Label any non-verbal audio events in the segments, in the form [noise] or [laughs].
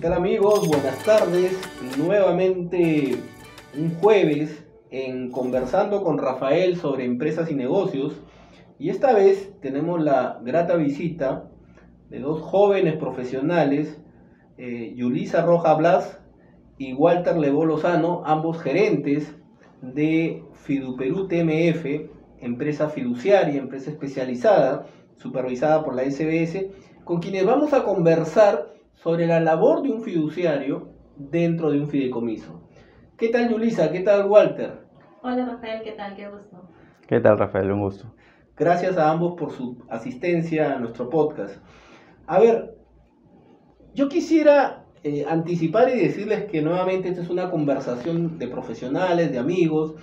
¿Qué amigos? Buenas tardes. Nuevamente un jueves en conversando con Rafael sobre empresas y negocios. Y esta vez tenemos la grata visita de dos jóvenes profesionales, eh, Yulisa Roja Blas y Walter Levo Lozano, ambos gerentes de Fiduperú TMF, empresa fiduciaria, empresa especializada, supervisada por la SBS, con quienes vamos a conversar sobre la labor de un fiduciario dentro de un fideicomiso. ¿Qué tal Yulisa? ¿Qué tal Walter? Hola Rafael, ¿qué tal? Qué gusto. ¿Qué tal Rafael? Un gusto. Gracias a ambos por su asistencia a nuestro podcast. A ver, yo quisiera eh, anticipar y decirles que nuevamente esta es una conversación de profesionales, de amigos,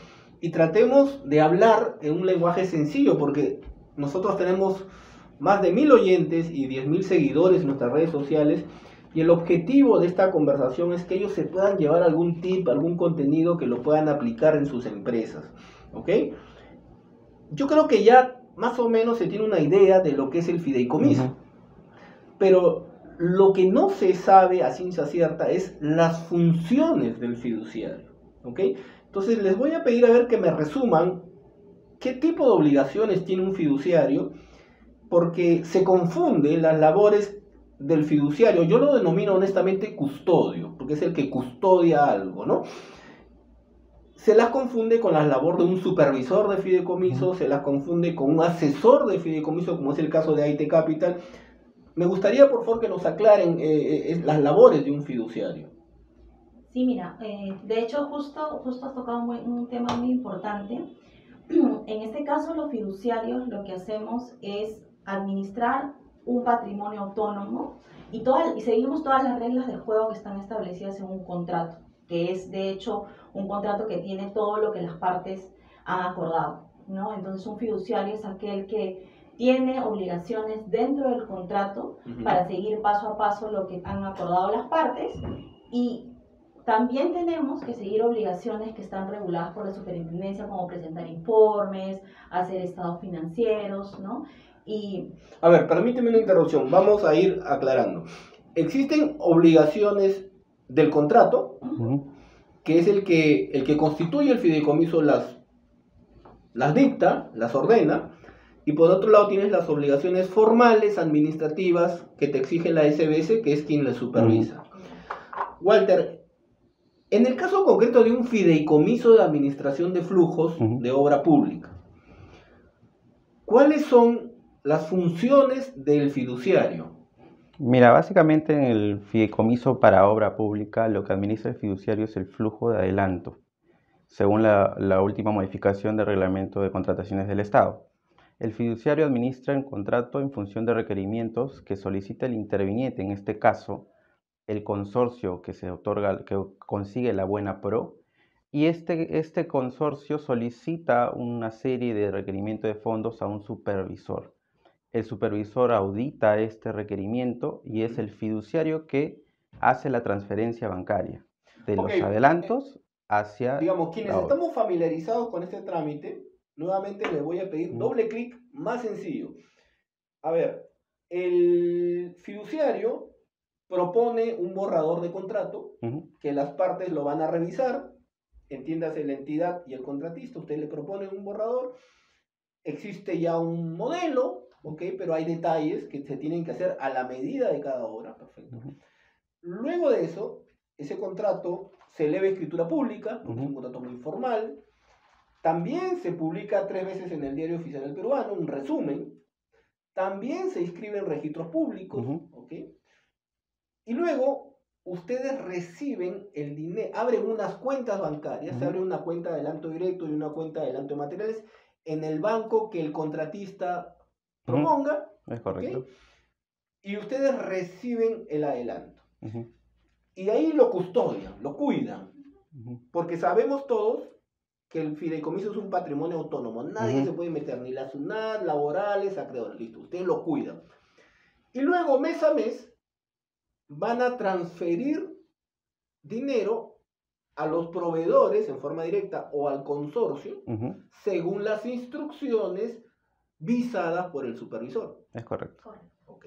y tratemos de hablar en un lenguaje sencillo, porque nosotros tenemos más de mil oyentes y diez mil seguidores en nuestras redes sociales, y el objetivo de esta conversación es que ellos se puedan llevar algún tip, algún contenido que lo puedan aplicar en sus empresas. ¿Ok? Yo creo que ya más o menos se tiene una idea de lo que es el fideicomiso. Pero lo que no se sabe a ciencia cierta es las funciones del fiduciario. ¿ok? Entonces les voy a pedir a ver que me resuman qué tipo de obligaciones tiene un fiduciario, porque se confunden las labores del fiduciario. Yo lo denomino honestamente custodio, porque es el que custodia algo, ¿no? Se las confunde con la labor de un supervisor de fideicomiso, se las confunde con un asesor de fideicomiso, como es el caso de IT Capital, me gustaría, por favor, que nos aclaren eh, eh, las labores de un fiduciario. Sí, mira, eh, de hecho, justo, justo has tocado un tema muy importante. [clears throat] En este caso, los fiduciarios lo que hacemos es administrar un patrimonio autónomo y, y seguimos todas las reglas del juego que están establecidas en un contrato, que es de hecho un contrato que tiene todo lo que las partes han acordado. ¿no? Entonces, un fiduciario es aquel que tiene obligaciones dentro del contrato para seguir paso a paso lo que han acordado las partes y también tenemos que seguir obligaciones que están reguladas por la superintendencia como presentar informes, hacer estados financieros, ¿no? Y... A ver, permíteme una interrupción, vamos a ir aclarando. Existen obligaciones del contrato, que es el que, el que constituye el fideicomiso las, las dicta, las ordena, y por otro lado tienes las obligaciones formales, administrativas, que te exige la SBS, que es quien le supervisa. Walter, en el caso concreto de un fideicomiso de administración de flujos de obra pública, ¿cuáles son las funciones del fiduciario? Mira, básicamente en el fideicomiso para obra pública lo que administra el fiduciario es el flujo de adelanto, según la, última modificación del reglamento de contrataciones del Estado. El fiduciario administra el contrato en función de requerimientos que solicita el interviniente, en este caso, el consorcio que se otorga, que consigue la buena pro, y este, este consorcio solicita una serie de requerimientos de fondos a un supervisor. El supervisor audita este requerimiento y es el fiduciario que hace la transferencia bancaria de los adelantos hacia... Digamos, quienes estamos familiarizados con este trámite, nuevamente le voy a pedir doble clic más sencillo. A ver, el fiduciario propone un borrador de contrato que las partes lo van a revisar, entiéndase la entidad y el contratista, usted le propone un borrador, existe ya un modelo, ¿ok? Pero hay detalles que se tienen que hacer a la medida de cada obra, perfecto. Luego de eso, ese contrato se eleva a escritura pública, es un contrato muy formal, también se publica tres veces en el Diario Oficial del Peruano, un resumen. También se inscribe en registros públicos. Y luego ustedes reciben el dinero, abren unas cuentas bancarias, se abre una cuenta de adelanto directo y una cuenta de adelanto de materiales en el banco que el contratista proponga. Es correcto. Y ustedes reciben el adelanto. Y ahí lo custodian, lo cuidan. Porque sabemos todos que el fideicomiso es un patrimonio autónomo. Nadie se puede meter, ni la SUNAT, laborales, acreedores. Listo, ustedes lo cuidan. Y luego, mes a mes, van a transferir dinero a los proveedores en forma directa o al consorcio, según las instrucciones visadas por el supervisor. Es correcto. Ok.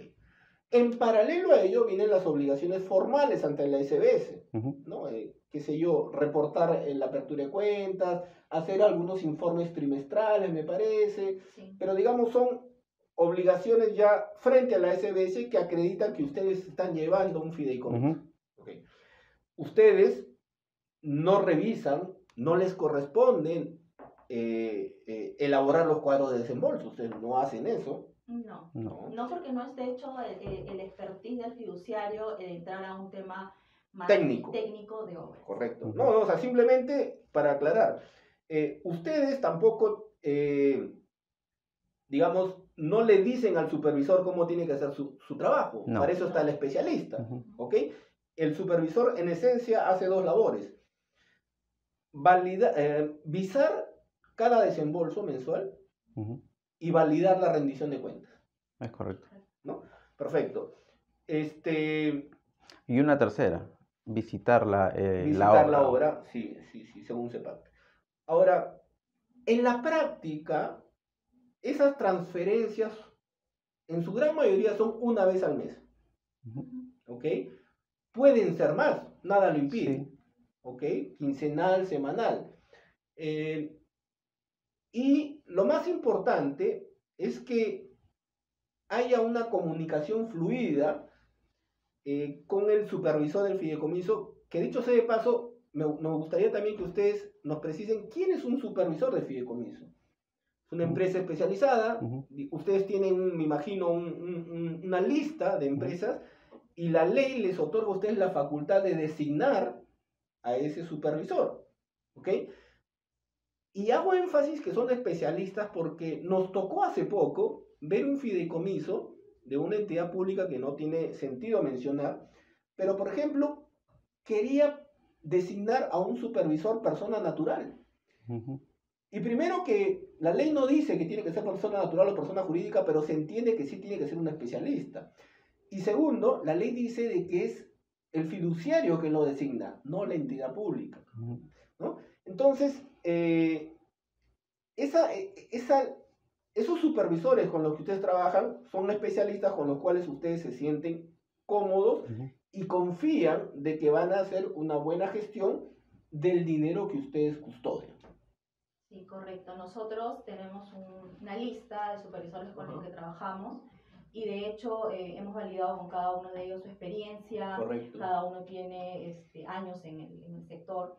En paralelo a ello vienen las obligaciones formales ante la SBS. ¿no? Eh, qué sé yo, reportar en la apertura de cuentas, hacer algunos informes trimestrales, me parece, Sí. pero digamos son obligaciones ya frente a la SBS que acreditan que ustedes están llevando un fideicomiso. Ustedes no revisan, no les corresponden eh, eh, elaborar los cuadros de desembolso, ustedes no hacen eso. No. No. No porque no esté hecho el, el- el expertise del fiduciario el entrar a un tema más Técnico. técnico de obra. Correcto. No, no, o sea, simplemente para aclarar, eh, ustedes tampoco, eh, digamos, no le dicen al supervisor cómo tiene que hacer su, su trabajo. No. Para eso está el especialista. Ujú. ¿ok? El supervisor en esencia hace dos labores. Valida- eh, visar cada desembolso mensual y validar la rendición de cuentas. Es correcto. Perfecto. Este, Y una tercera, visitar la, eh, visitar la obra. la obra, sí, sí, sí, según se pacte. Ahora, en la práctica, esas transferencias en su gran mayoría son una vez al mes, Ujú. ¿ok? Pueden ser más, nada lo impide. Sí. ¿ok? Quincenal, semanal. Eh, y lo más importante es que haya una comunicación fluida eh, con el supervisor del fideicomiso, que dicho sea de paso, me, me gustaría también que ustedes nos precisen quién es un supervisor de fideicomiso. Es una empresa especializada, ustedes tienen, me imagino, un- un- un- una lista de empresas y la ley les otorga a ustedes la facultad de designar a ese supervisor. ¿Ok? Y hago énfasis que son especialistas porque nos tocó hace poco ver un fideicomiso de una entidad pública que no tiene sentido mencionar, pero por ejemplo, quería designar a un supervisor persona natural. Ujú. Y primero que la ley no dice que tiene que ser persona natural o persona jurídica, pero se entiende que sí tiene que ser un especialista. Y segundo, la ley dice de que es el fiduciario que lo designa, no la entidad pública. Ujú. Entonces, eh, esa, eh, esa, esos supervisores con los que ustedes trabajan son especialistas con los cuales ustedes se sienten cómodos Ujú. y confían de que van a hacer una buena gestión del dinero que ustedes custodian. Sí, correcto. Nosotros tenemos un- una lista de supervisores con los Ajá. que trabajamos y de hecho eh, hemos validado con cada uno de ellos su experiencia, Correcto. cada uno tiene este, años en el, en el sector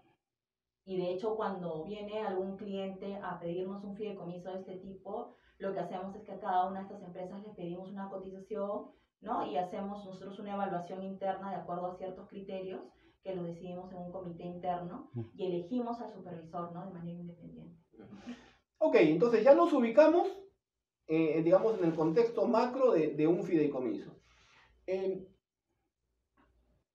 y de hecho cuando viene algún cliente a pedirnos un fideicomiso de este tipo, lo que hacemos es que a cada una de estas empresas les pedimos una cotización, ¿no? Y hacemos nosotros una evaluación interna de acuerdo a ciertos criterios que los decidimos en un comité interno y elegimos al supervisor, ¿no? De manera independiente. Ok, entonces ya nos ubicamos, eh, digamos, en el contexto macro de, de un fideicomiso. Eh,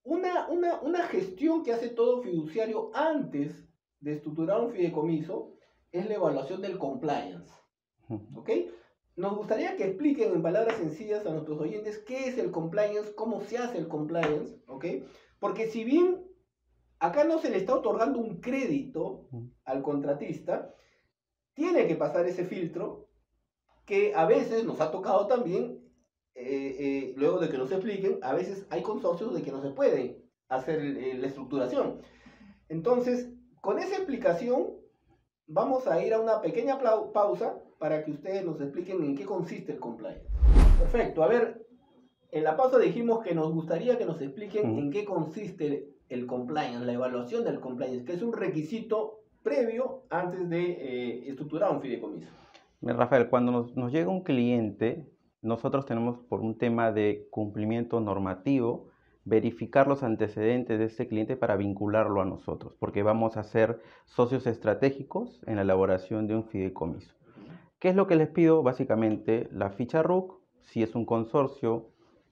una, una, una gestión que hace todo fiduciario antes de estructurar un fideicomiso es la evaluación del compliance. ¿Ok? Nos gustaría que expliquen en palabras sencillas a nuestros oyentes qué es el compliance, cómo se hace el compliance, ¿ok? Porque si bien acá no se le está otorgando un crédito al contratista, tiene que pasar ese filtro que a veces nos ha tocado también, eh, eh, luego de que nos expliquen, a veces hay consorcios de que no se puede hacer eh, la estructuración. Entonces, con esa explicación, vamos a ir a una pequeña pausa para que ustedes nos expliquen en qué consiste el compliance. Perfecto, a ver, en la pausa dijimos que nos gustaría que nos expliquen en qué consiste el compliance, la evaluación del compliance, que es un requisito previo antes de eh, estructurar un fideicomiso. Rafael, cuando nos, nos llega un cliente, nosotros tenemos por un tema de cumplimiento normativo, verificar los antecedentes de este cliente para vincularlo a nosotros, porque vamos a ser socios estratégicos en la elaboración de un fideicomiso. ¿Qué es lo que les pido? Básicamente la ficha RUC, si es un consorcio,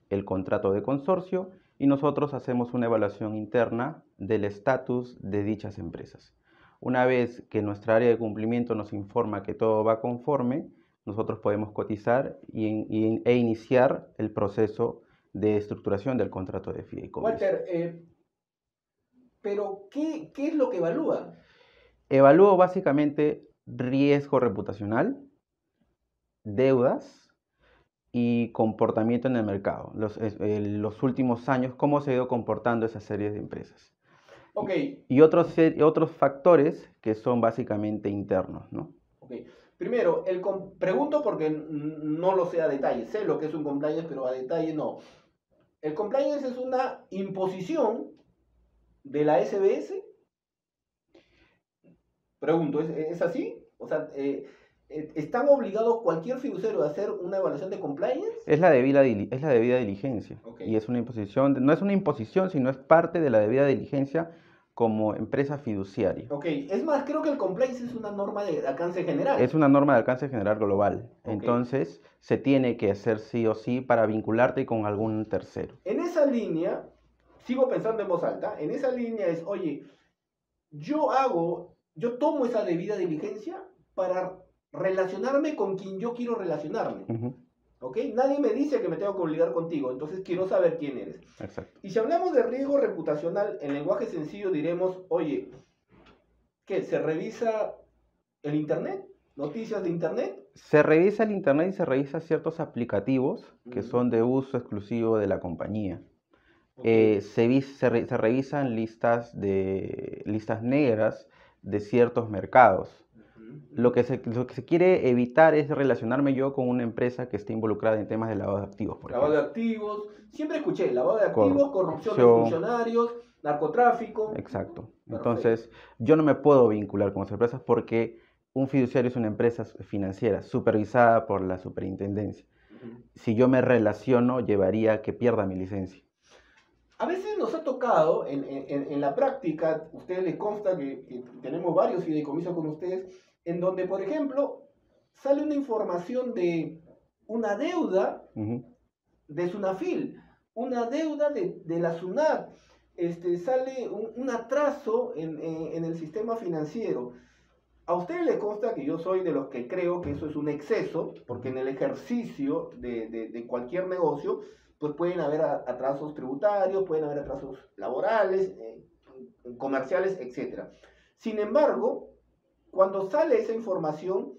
el contrato de consorcio, y nosotros hacemos una evaluación interna del estatus de dichas empresas. Una vez que nuestra área de cumplimiento nos informa que todo va conforme, nosotros podemos cotizar y, e iniciar el proceso de estructuración del contrato de fideicomiso. Walter, eh, pero ¿qué, ¿qué es lo que evalúa? Evalúo básicamente riesgo reputacional, deudas y comportamiento en el mercado. Los, los últimos años, cómo se ha ido comportando esa serie de empresas. Ok. Y otros, otros factores que son básicamente internos, ¿no? Ok. Primero, el pregunto porque no lo sé a detalle. Sé lo que es un compliance, pero a detalle no. El compliance es una imposición de la SBS. Pregunto, ¿es, así? O sea, eh, eh, ¿están obligados cualquier fiduciario a hacer una evaluación de compliance? Es la debida, es la debida diligencia. Y es una imposición, no es una imposición, sino es parte de la debida diligencia como empresa fiduciaria. Ok, es más, creo que el compliance es una norma de alcance general. Es una norma de alcance general global. Entonces, se tiene que hacer sí o sí para vincularte con algún tercero. En esa línea, sigo pensando en voz alta, en esa línea es, oye, yo hago, yo tomo esa debida diligencia para relacionarme con quien yo quiero relacionarme. ¿Ok? Nadie me dice que me tengo que obligar contigo, entonces quiero saber quién eres. Exacto. Y si hablamos de riesgo reputacional, en lenguaje sencillo diremos, oye, ¿qué? ¿Se revisa el Internet? ¿Noticias de Internet? Se revisa el Internet y se revisa ciertos aplicativos que son de uso exclusivo de la compañía. Eh, se, se, revisan listas, de, listas negras de ciertos mercados. Lo que, se, lo que se quiere evitar es relacionarme yo con una empresa que esté involucrada en temas de lavado de activos. Por lavado de activos, siempre escuché, lavado de activos, corrupción, de funcionarios, narcotráfico. Exacto. Entonces, yo no me puedo vincular con esas empresas porque un fiduciario es una empresa financiera supervisada por la superintendencia. Si yo me relaciono, llevaría a que pierda mi licencia. A veces nos ha tocado en, en, en la práctica, ustedes les consta que, que tenemos varios fideicomisos con ustedes, en donde, por ejemplo, sale una información de una deuda de Sunafil, una deuda de, la SUNAT, este, sale un, atraso en, el sistema financiero. A ustedes les consta que yo soy de los que creo que eso es un exceso, porque en el ejercicio de, cualquier negocio, pues pueden haber atrasos tributarios, pueden haber atrasos laborales, eh, comerciales, etc. Sin embargo, cuando sale esa información,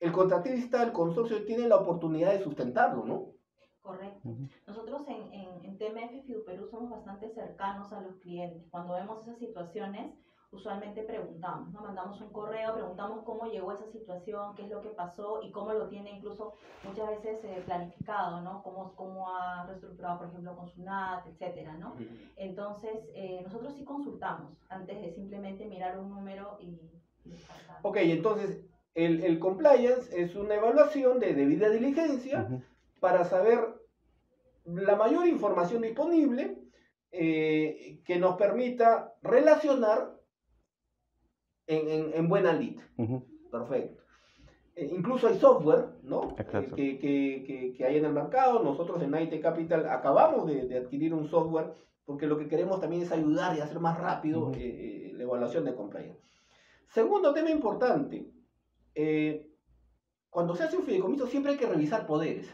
el contratista, el consorcio tiene la oportunidad de sustentarlo, ¿no? Correcto. Nosotros en, en, en TMF Perú somos bastante cercanos a los clientes. Cuando vemos esas situaciones, usualmente preguntamos, ¿no? Mandamos un correo, preguntamos cómo llegó a esa situación, qué es lo que pasó y cómo lo tiene incluso muchas veces eh, planificado, ¿no? Cómo, cómo ha reestructurado, por ejemplo, con su NAT, etcétera, ¿no? Entonces, eh, nosotros sí consultamos antes de simplemente mirar un número y Ok, entonces el, compliance es una evaluación de debida diligencia para saber la mayor información disponible eh, que nos permita relacionar en, buena lead. Perfecto. Eh, incluso hay software, ¿no? Eh, que, hay en el mercado. Nosotros en IT Capital acabamos de, adquirir un software porque lo que queremos también es ayudar y hacer más rápido la evaluación de compliance. Segundo tema importante, eh, cuando se hace un fideicomiso siempre hay que revisar poderes.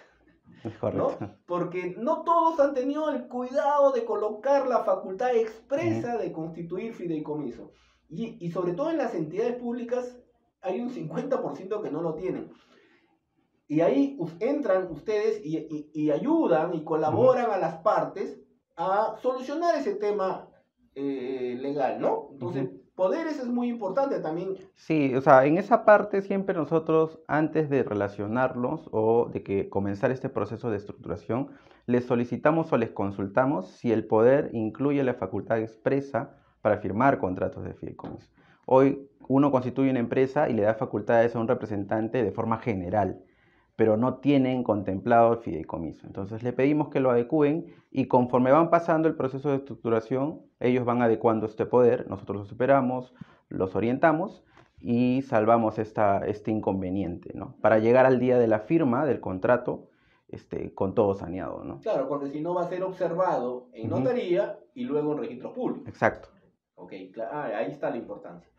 [laughs] ¿no? Porque no todos han tenido el cuidado de colocar la facultad expresa de constituir fideicomiso. Y, sobre todo en las entidades públicas hay un 50% que no lo tienen. Y ahí entran ustedes y, ayudan y colaboran a las partes a solucionar ese tema eh, legal, ¿no? Entonces, poderes es muy importante también. Sí, o sea, en esa parte siempre nosotros, antes de relacionarlos o de que comenzar este proceso de estructuración, les solicitamos o les consultamos si el poder incluye la facultad expresa para firmar contratos de fideicomiso. Hoy uno constituye una empresa y le da facultades a un representante de forma general pero no tienen contemplado el fideicomiso. Entonces le pedimos que lo adecúen y conforme van pasando el proceso de estructuración, ellos van adecuando este poder, nosotros los superamos, los orientamos y salvamos esta, este inconveniente, ¿no? Para llegar al día de la firma del contrato este, con todo saneado, ¿no? Claro, porque si no va a ser observado en notaría y luego en registro público. Exacto. Ok, ah, ahí está la importancia.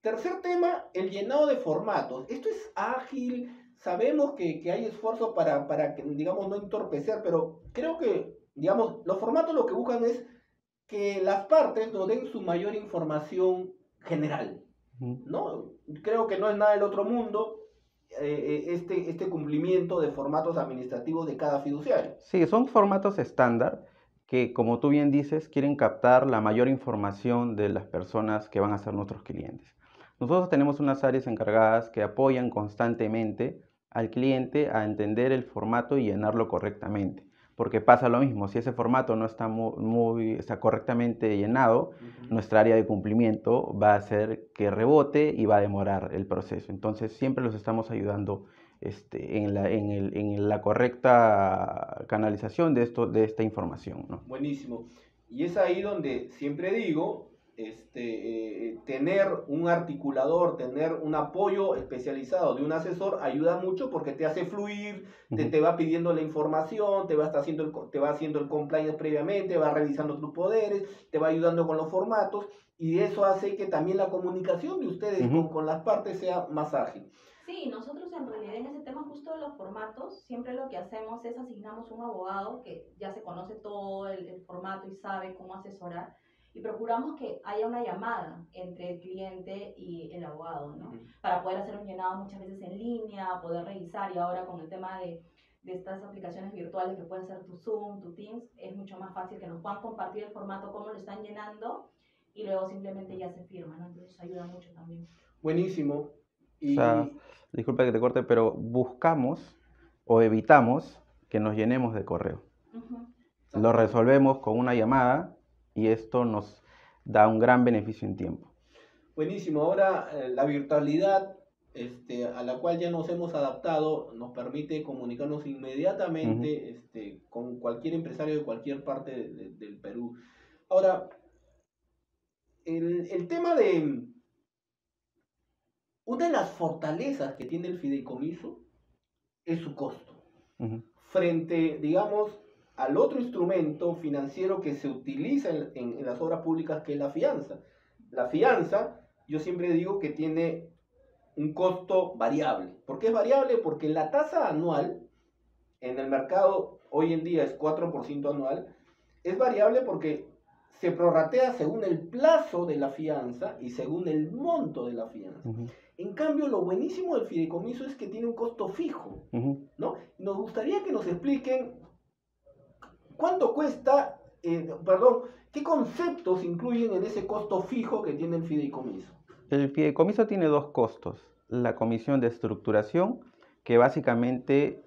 Tercer tema, el llenado de formatos. Esto es ágil, sabemos que, hay esfuerzo para, para, digamos, no entorpecer, pero creo que, digamos, los formatos lo que buscan es que las partes nos den su mayor información general, ¿no? Creo que no es nada del otro mundo. eh, este, este cumplimiento de formatos administrativos de cada fiduciario. Sí, son formatos estándar que, como tú bien dices, quieren captar la mayor información de las personas que van a ser nuestros clientes. Nosotros tenemos unas áreas encargadas que apoyan constantemente al cliente a entender el formato y llenarlo correctamente. Porque pasa lo mismo, si ese formato no está muy, está correctamente llenado, nuestra área de cumplimiento va a hacer que rebote y va a demorar el proceso. Entonces siempre los estamos ayudando este, en, la, en, el, en, la, correcta canalización de, esto, de esta información. ¿no? Buenísimo. Y es ahí donde siempre digo, este, eh, tener un articulador, tener un apoyo especializado de un asesor ayuda mucho porque te hace fluir, te, te, va pidiendo la información, te va, haciendo el, te va haciendo el compliance previamente, va revisando tus poderes, te va ayudando con los formatos y eso hace que también la comunicación de ustedes con, con las partes sea más ágil. Sí, nosotros en realidad en ese tema justo de los formatos, siempre lo que hacemos es asignamos un abogado que ya se conoce todo el, el formato y sabe cómo asesorar y procuramos que haya una llamada entre el cliente y el abogado, ¿no? Para poder hacer un llenado muchas veces en línea, poder revisar y ahora con el tema de, de estas aplicaciones virtuales que puede ser tu Zoom, tu Teams, es mucho más fácil que nos puedan compartir el formato, cómo lo están llenando y luego simplemente ya se firma, ¿no? Entonces ayuda mucho también. Buenísimo. Y... O sea, disculpa que te corte, pero buscamos o evitamos que nos llenemos de correo. Lo resolvemos con una llamada y esto nos da un gran beneficio en tiempo. Buenísimo, ahora eh, la virtualidad este, a la cual ya nos hemos adaptado nos permite comunicarnos inmediatamente este, con cualquier empresario de cualquier parte del Perú. Ahora, el, tema de... Una de las fortalezas que tiene el fideicomiso es su costo. Frente, digamos, al otro instrumento financiero que se utiliza en, las obras públicas, que es la fianza. La fianza, yo siempre digo que tiene un costo variable. ¿Por qué es variable? Porque la tasa anual en el mercado hoy en día es 4% anual. Es variable porque se prorratea según el plazo de la fianza y según el monto de la fianza. En cambio, lo buenísimo del fideicomiso es que tiene un costo fijo, ¿no? Nos gustaría que nos expliquen ¿Cuánto cuesta, eh, perdón, qué conceptos incluyen en ese costo fijo que tiene el fideicomiso? El fideicomiso tiene dos costos. La comisión de estructuración, que básicamente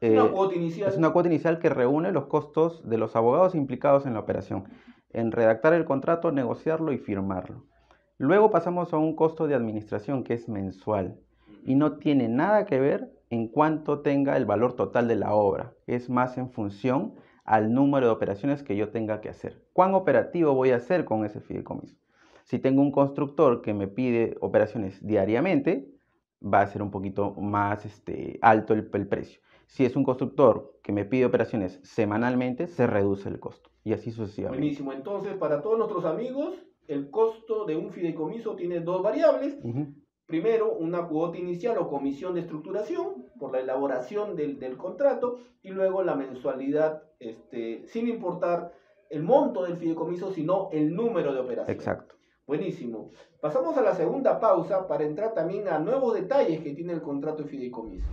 es una, eh, cuota inicial. es una cuota inicial que reúne los costos de los abogados implicados en la operación, en redactar el contrato, negociarlo y firmarlo. Luego pasamos a un costo de administración que es mensual y no tiene nada que ver en cuanto tenga el valor total de la obra. Es más en función al número de operaciones que yo tenga que hacer. ¿Cuán operativo voy a hacer con ese fideicomiso? Si tengo un constructor que me pide operaciones diariamente, va a ser un poquito más este, alto el, precio. Si es un constructor que me pide operaciones semanalmente, se reduce el costo. Y así sucesivamente. Buenísimo. Entonces, para todos nuestros amigos, el costo de un fideicomiso tiene dos variables. Primero, una cuota inicial o comisión de estructuración por la elaboración del, del contrato y luego la mensualidad, este, sin importar el monto del fideicomiso, sino el número de operaciones. Exacto. Buenísimo. Pasamos a la segunda pausa para entrar también a nuevos detalles que tiene el contrato de fideicomiso.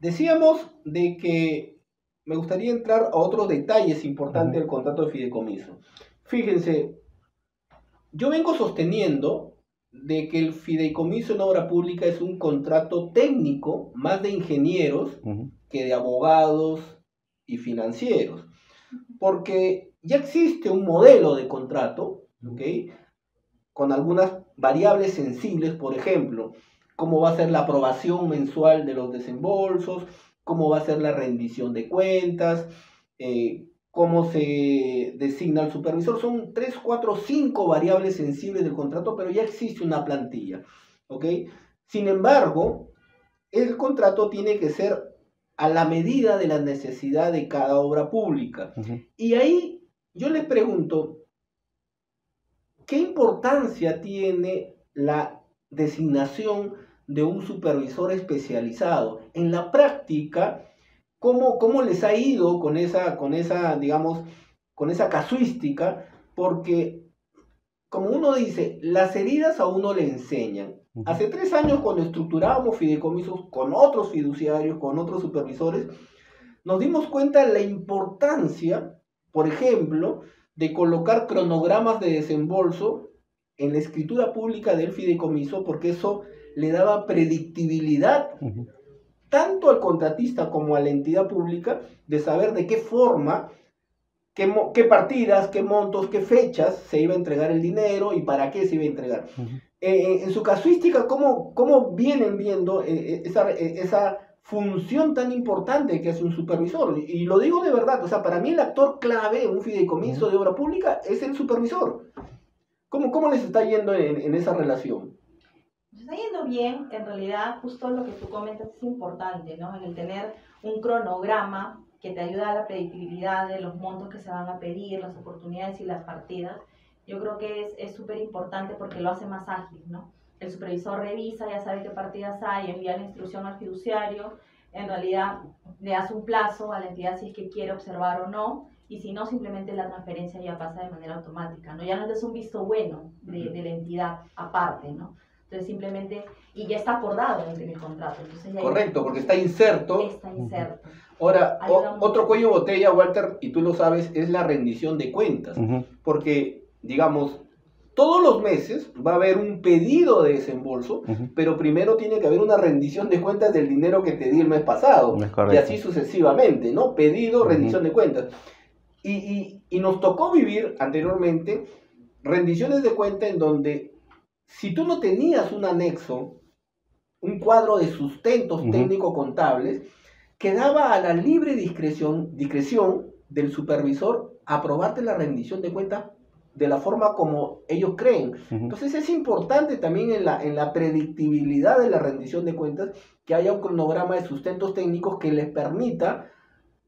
Decíamos de que me gustaría entrar a otros detalles importantes del contrato de fideicomiso. Fíjense, yo vengo sosteniendo de que el fideicomiso en obra pública es un contrato técnico más de ingenieros que de abogados y financieros. Porque ya existe un modelo de contrato, Con algunas variables sensibles, por ejemplo, cómo va a ser la aprobación mensual de los desembolsos, cómo va a ser la rendición de cuentas, eh, cómo se designa al supervisor. Son 3, 4, 5 variables sensibles del contrato, pero ya existe una plantilla. ¿ok? Sin embargo, el contrato tiene que ser a la medida de la necesidad de cada obra pública. Y ahí yo les pregunto, ¿qué importancia tiene la designación de un supervisor especializado? En la práctica, ¿Cómo, les ha ido con esa, con esa, digamos, con esa casuística? Porque, como uno dice, las heridas a uno le enseñan. Hace tres años, cuando estructurábamos fideicomisos con otros fiduciarios, con otros supervisores, nos dimos cuenta de la importancia, por ejemplo, de colocar cronogramas de desembolso en la escritura pública del fideicomiso, porque eso le daba predictibilidad tanto al contratista como a la entidad pública de saber de qué forma, qué, partidas, qué montos, qué fechas se iba a entregar el dinero y para qué se iba a entregar. Eh, eh, en su casuística, ¿cómo, cómo vienen viendo eh, esa, esa función tan importante que es un supervisor? Y lo digo de verdad, o sea, para mí el actor clave en un fideicomiso de obra pública es el supervisor. ¿Cómo, cómo les está yendo en, en esa relación? Está yendo bien, en realidad justo lo que tú comentas es importante, ¿no? En el tener un cronograma que te ayuda a la predictibilidad de los montos que se van a pedir, las oportunidades y las partidas, yo creo que es súper importante porque lo hace más ágil, ¿no? El supervisor revisa, ya sabe qué partidas hay, envía la instrucción al fiduciario, en realidad le hace un plazo a la entidad si es que quiere observar o no, y si no, simplemente la transferencia ya pasa de manera automática, ¿no? Ya no es un visto bueno de, de la entidad aparte, ¿no? Entonces simplemente, y ya está acordado en el contrato. Correcto, porque está inserto. Está inserto. Ahora, otro cuello botella, Walter, y tú lo sabes, es la rendición de cuentas. Porque, digamos, todos los meses va a haber un pedido de desembolso, pero primero tiene que haber una rendición de cuentas del dinero que te di el mes pasado. y así sucesivamente, ¿no? Pedido, rendición de cuentas. Y, y nos tocó vivir anteriormente rendiciones de cuenta en donde si tú no tenías un anexo, un cuadro de sustentos técnico-contables, quedaba a la libre discreción, discreción del supervisor aprobarte la rendición de cuentas de la forma como ellos creen. Entonces es importante también en la, en la predictibilidad de la rendición de cuentas que haya un cronograma de sustentos técnicos que les permita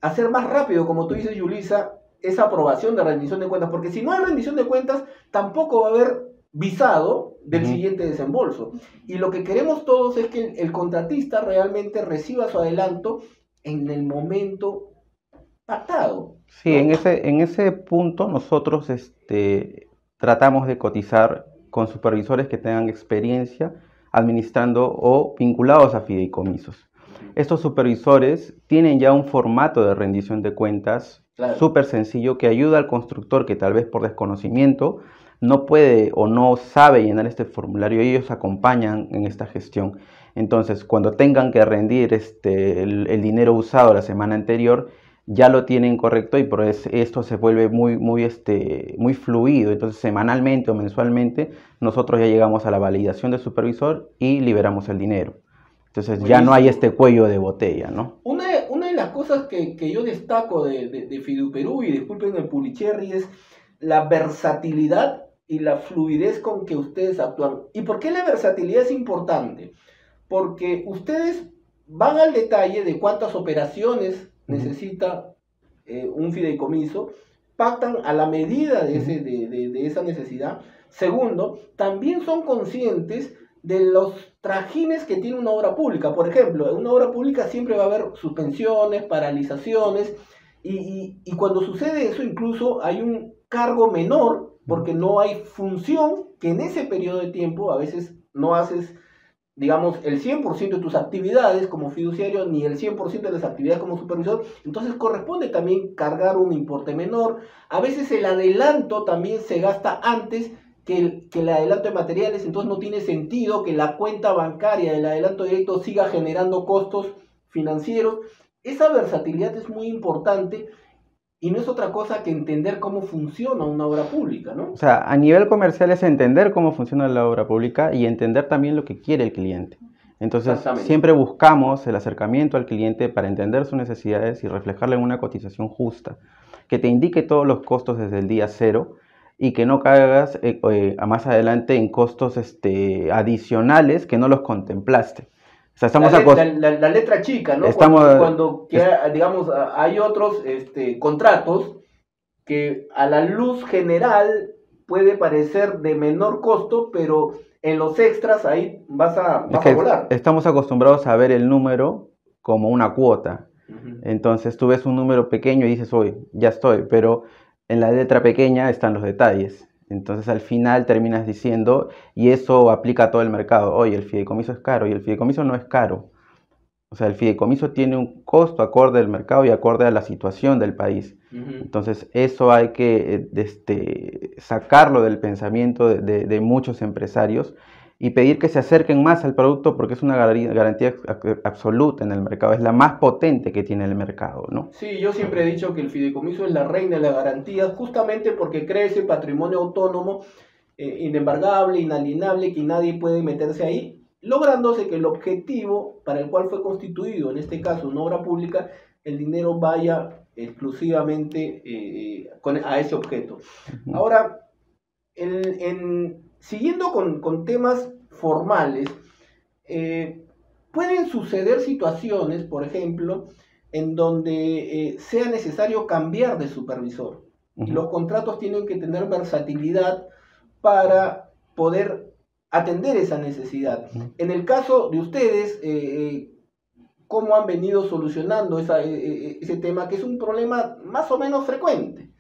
hacer más rápido, como tú dices, Yulisa, esa aprobación de rendición de cuentas, porque si no hay rendición de cuentas, tampoco va a haber visado del siguiente desembolso. Y lo que queremos todos es que el, contratista realmente reciba su adelanto en el momento pactado. Sí, en, ese, en ese punto nosotros este, tratamos de cotizar con supervisores que tengan experiencia administrando o vinculados a fideicomisos. Estos supervisores tienen ya un formato de rendición de cuentas súper sencillo que ayuda al constructor que tal vez por desconocimiento no puede o no sabe llenar este formulario, ellos acompañan en esta gestión. Entonces, cuando tengan que rendir este, el, dinero usado la semana anterior, ya lo tienen correcto y por eso esto se vuelve muy, muy, este, muy fluido. Entonces, semanalmente o mensualmente, nosotros ya llegamos a la validación del supervisor y liberamos el dinero. Entonces, ya no hay este cuello de botella, ¿no? Una, una de las cosas que, que yo destaco de, de, de Fiduperú, y disculpen el Pulicherry, es la versatilidad y la fluidez con que ustedes actúan. ¿Y por qué la versatilidad es importante? Porque ustedes van al detalle de cuántas operaciones necesita eh, un fideicomiso, pactan a la medida de, ese, de, esa necesidad. Segundo, también son conscientes de los trajines que tiene una obra pública. Por ejemplo, en una obra pública siempre va a haber suspensiones, paralizaciones, y, y cuando sucede eso incluso hay un cargo menor porque no hay función que en ese periodo de tiempo a veces no haces, digamos, el 100% de tus actividades como fiduciario ni el 100% de las actividades como supervisor. Entonces corresponde también cargar un importe menor. A veces el adelanto también se gasta antes que el, que el adelanto de materiales, entonces no tiene sentido que la cuenta bancaria del adelanto directo siga generando costos financieros. Esa versatilidad es muy importante y no es otra cosa que entender cómo funciona una obra pública, ¿no? O sea, a nivel comercial es entender cómo funciona la obra pública y entender también lo que quiere el cliente. Entonces, siempre buscamos el acercamiento al cliente para entender sus necesidades y reflejarle en una cotización justa, que te indique todos los costos desde el día cero y que no caigas eh, eh, más adelante en costos este, adicionales que no los contemplaste estamos la, letra chica, ¿no? Estamos, cuando, digamos, hay otros este, contratos que a la luz general puede parecer de menor costo, pero en los extras ahí vas a, volar. Estamos acostumbrados a ver el número como una cuota. Entonces tú ves un número pequeño y dices, hoy ya estoy, pero en la letra pequeña están los detalles. Entonces al final terminas diciendo, y eso aplica a todo el mercado, oye, el fideicomiso es caro, y el fideicomiso no es caro. O sea, el fideicomiso tiene un costo acorde al mercado y acorde a la situación del país. Entonces, eso hay que este, sacarlo del pensamiento de, muchos empresarios y pedir que se acerquen más al producto porque es una garantía, absoluta en el mercado, es la más potente que tiene el mercado, ¿no? Sí, yo siempre he dicho que el fideicomiso es la reina de la garantía justamente porque crece patrimonio autónomo eh, inembargable, inalienable, que nadie puede meterse ahí lográndose que el objetivo para el cual fue constituido, en este caso una obra pública, el dinero vaya exclusivamente eh, a ese objeto. Ahora, siguiendo con, temas formales, eh, pueden suceder situaciones, por ejemplo, en donde eh, sea necesario cambiar de supervisor. Y los contratos tienen que tener versatilidad para poder atender esa necesidad. En el caso de ustedes, eh, ¿cómo han venido solucionando ese tema que es un problema más o menos frecuente?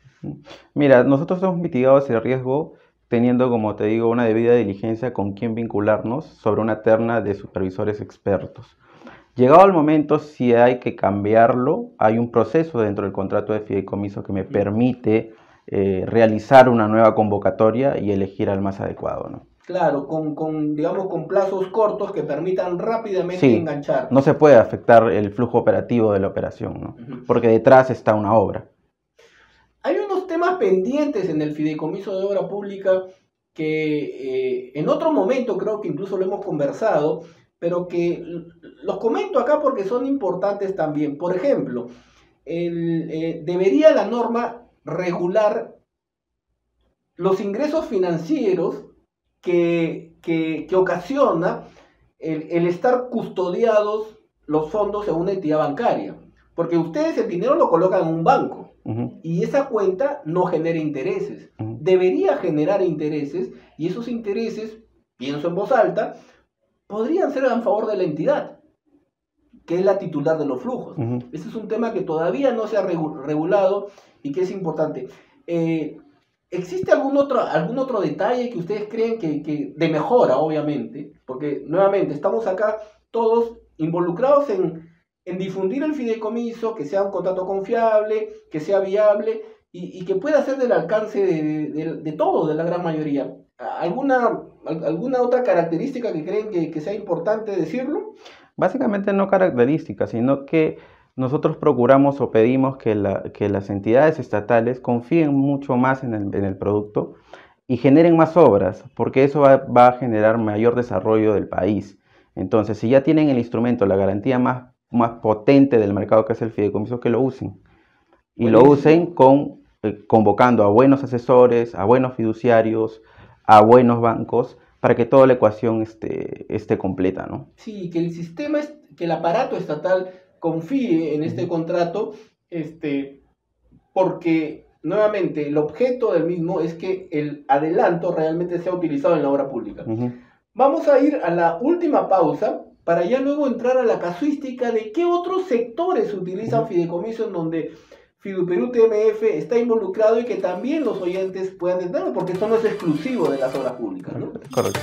Mira, nosotros hemos mitigado ese riesgo teniendo, como te digo, una debida diligencia con quién vincularnos sobre una terna de supervisores expertos. Llegado el momento, si hay que cambiarlo, hay un proceso dentro del contrato de fideicomiso que me permite realizar una nueva convocatoria y elegir al más adecuado. ¿no? Claro, con, digamos, con plazos cortos que permitan rápidamente enganchar. No se puede afectar el flujo operativo de la operación, ¿no? Porque detrás está una obra. Pendientes en el fideicomiso de obra pública que eh, en otro momento creo que incluso lo hemos conversado, pero que los comento acá porque son importantes también. Por ejemplo, eh, debería la norma regular los ingresos financieros que, que, ocasiona el, estar custodiados los fondos en una entidad bancaria. Porque ustedes el dinero lo colocan en un banco y esa cuenta no genera intereses. Debería generar intereses y esos intereses, pienso en voz alta, podrían ser a favor de la entidad, que es la titular de los flujos. Ese es un tema que todavía no se ha regulado y que es importante. Eh, ¿Existe algún otro, algún otro detalle que ustedes creen que, de mejora, obviamente? Porque nuevamente estamos acá todos involucrados en, difundir el fideicomiso, que sea un contrato confiable, que sea viable y, que pueda ser del alcance de, de, todo, de la gran mayoría. ¿Alguna, ¿Alguna otra característica que creen que, que sea importante decirlo? Básicamente no característica, sino que nosotros procuramos o pedimos que, las entidades estatales confíen mucho más en el, producto y generen más obras, porque eso va, a generar mayor desarrollo del país. Entonces, si ya tienen el instrumento, la garantía más, potente del mercado que es el fideicomiso, que lo usen. Y lo usen con, eh, convocando a buenos asesores, a buenos fiduciarios, a buenos bancos, para que toda la ecuación esté, esté completa, ¿no? Sí, que el sistema, que el aparato estatal confíe en este contrato, este, porque nuevamente el objeto del mismo es que el adelanto realmente sea utilizado en la obra pública. Vamos a ir a la última pausa para ya luego entrar a la casuística de qué otros sectores utilizan fideicomiso en donde Fiduperú TMF está involucrado y que también los oyentes puedan entenderlo, porque esto no es exclusivo de las obras públicas. ¿no? Correcto.